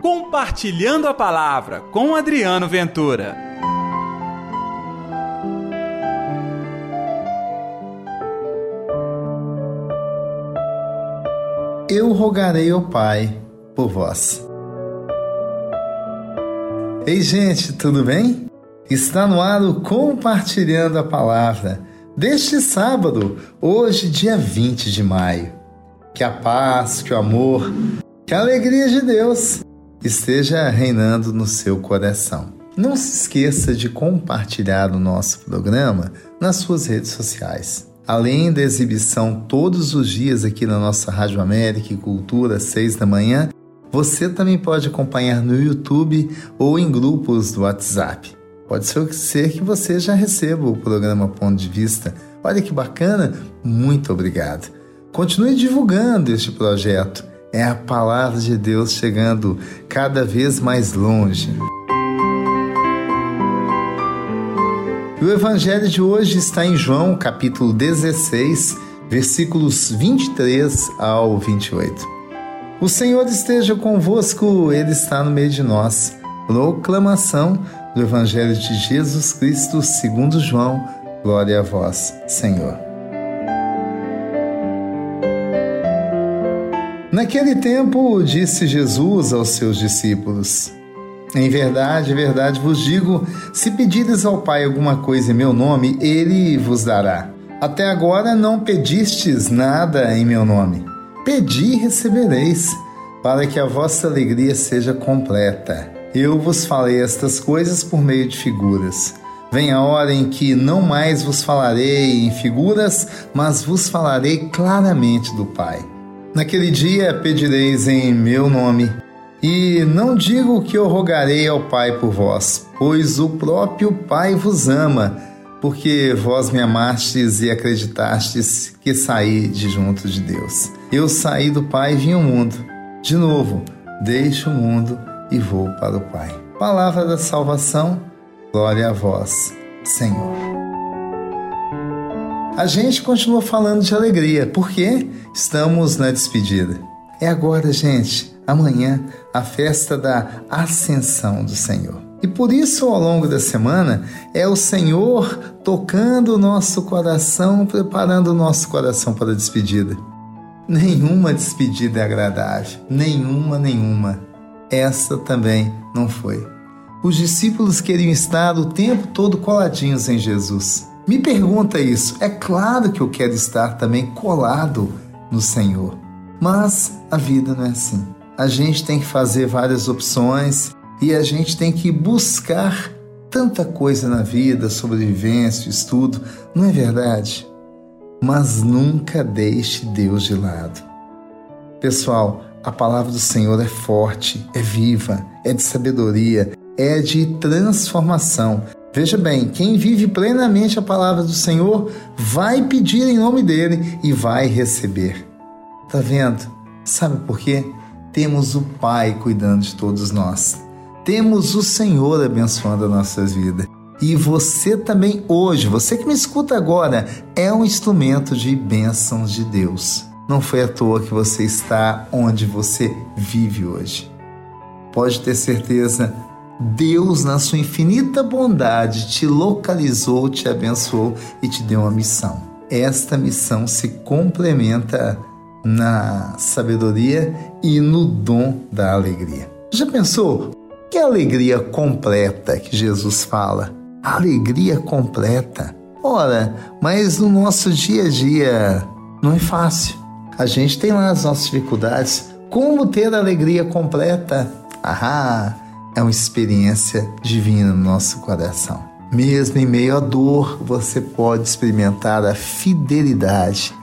Compartilhando a Palavra com Adriano Ventura. Eu rogarei ao Pai por vós. Ei, gente, tudo bem? Está no ar o Compartilhando a Palavra deste sábado, hoje, dia 20 de maio. Que a paz, que o amor, que a alegria de Deus esteja reinando no seu coração. Não se esqueça de compartilhar o nosso programa nas suas redes sociais. Além da exibição todos os dias aqui na nossa Rádio América e Cultura, às seis da manhã, você também pode acompanhar no YouTube ou em grupos do WhatsApp. Pode ser que você já receba o programa Ponto de Vista. Olha que bacana! Muito obrigado. Continue divulgando este projeto. É a palavra de Deus chegando cada vez mais longe. E o evangelho de hoje está em João, capítulo 16, versículos 23 ao 28. O Senhor esteja convosco, ele está no meio de nós. Proclamação do evangelho de Jesus Cristo, segundo João. Glória a vós, Senhor. Naquele tempo, disse Jesus aos seus discípulos: Em verdade, verdade vos digo: se pedires ao Pai alguma coisa em meu nome, ele vos dará. Até agora não pedistes nada em meu nome. Pedi e recebereis, para que a vossa alegria seja completa. Eu vos falei estas coisas por meio de figuras. Vem a hora em que não mais vos falarei em figuras, mas vos falarei claramente do Pai. Naquele dia pedireis em meu nome. E não digo que eu rogarei ao Pai por vós, pois o próprio Pai vos ama, porque vós me amastes e acreditastes que saí de junto de Deus. Eu saí do Pai e vim ao mundo. De novo, deixo o mundo e vou para o Pai. Palavra da salvação, glória a vós, Senhor a gente continua falando de alegria, porque estamos na despedida. É agora, gente, amanhã, a festa da Ascensão do Senhor. E por isso, ao longo da semana, é o Senhor tocando o nosso coração, preparando o nosso coração para a despedida. Nenhuma despedida é agradável, nenhuma, nenhuma. Essa também não foi. Os discípulos queriam estar o tempo todo coladinhos em Jesus. Me pergunta isso. É claro que eu quero estar também colado no Senhor. Mas a vida não é assim. A gente tem que fazer várias opções e a gente tem que buscar tanta coisa na vida, sobrevivência, estudo, não é verdade? Mas nunca deixe Deus de lado. Pessoal, a palavra do Senhor é forte, é viva, é de sabedoria, é de transformação. Veja bem, quem vive plenamente a palavra do Senhor vai pedir em nome dele e vai receber. Tá vendo? Sabe por quê? Temos o Pai cuidando de todos nós. Temos o Senhor abençoando as nossas vidas. E você também hoje, você que me escuta agora, é um instrumento de bênçãos de Deus. Não foi à toa que você está onde você vive hoje. Pode ter certeza, Deus, na sua infinita bondade, te localizou, te abençoou e te deu uma missão. Esta missão se complementa na sabedoria e no dom da alegria. Já pensou? Que alegria completa que Jesus fala? Alegria completa. Ora, mas no nosso dia a dia não é fácil. A gente tem lá as nossas dificuldades. Como ter alegria completa? Ahá! É uma experiência divina no nosso coração. Mesmo em meio à dor, você pode experimentar a fidelidade,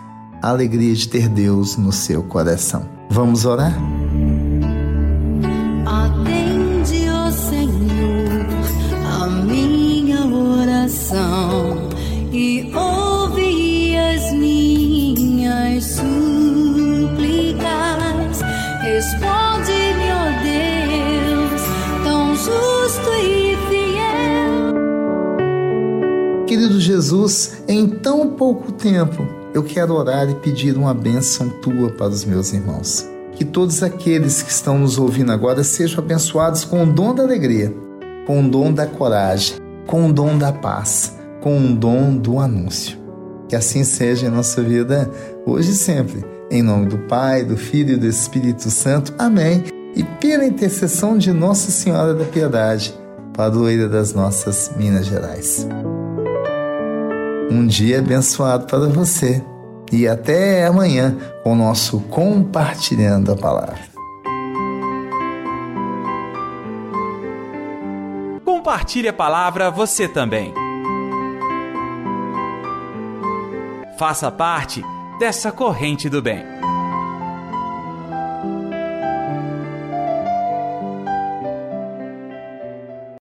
a alegria de ter Deus no seu coração. Vamos orar? Atende, ó Senhor, a minha oração e ouve as minhas súplicas. Responde Jesus, em tão pouco tempo eu quero orar e pedir uma bênção tua para os meus irmãos. que todos aqueles que estão nos ouvindo agora sejam abençoados com o dom da alegria, com o dom da coragem, com o dom da paz, com o dom do anúncio. Que assim seja em nossa vida hoje e sempre. Em nome do Pai, do Filho e do Espírito Santo. Amém. E pela intercessão de Nossa Senhora da Piedade, padroeira das nossas Minas Gerais. Um dia abençoado para você. E até amanhã com o nosso Compartilhando a Palavra. Compartilhe a palavra você também. Faça parte dessa corrente do bem.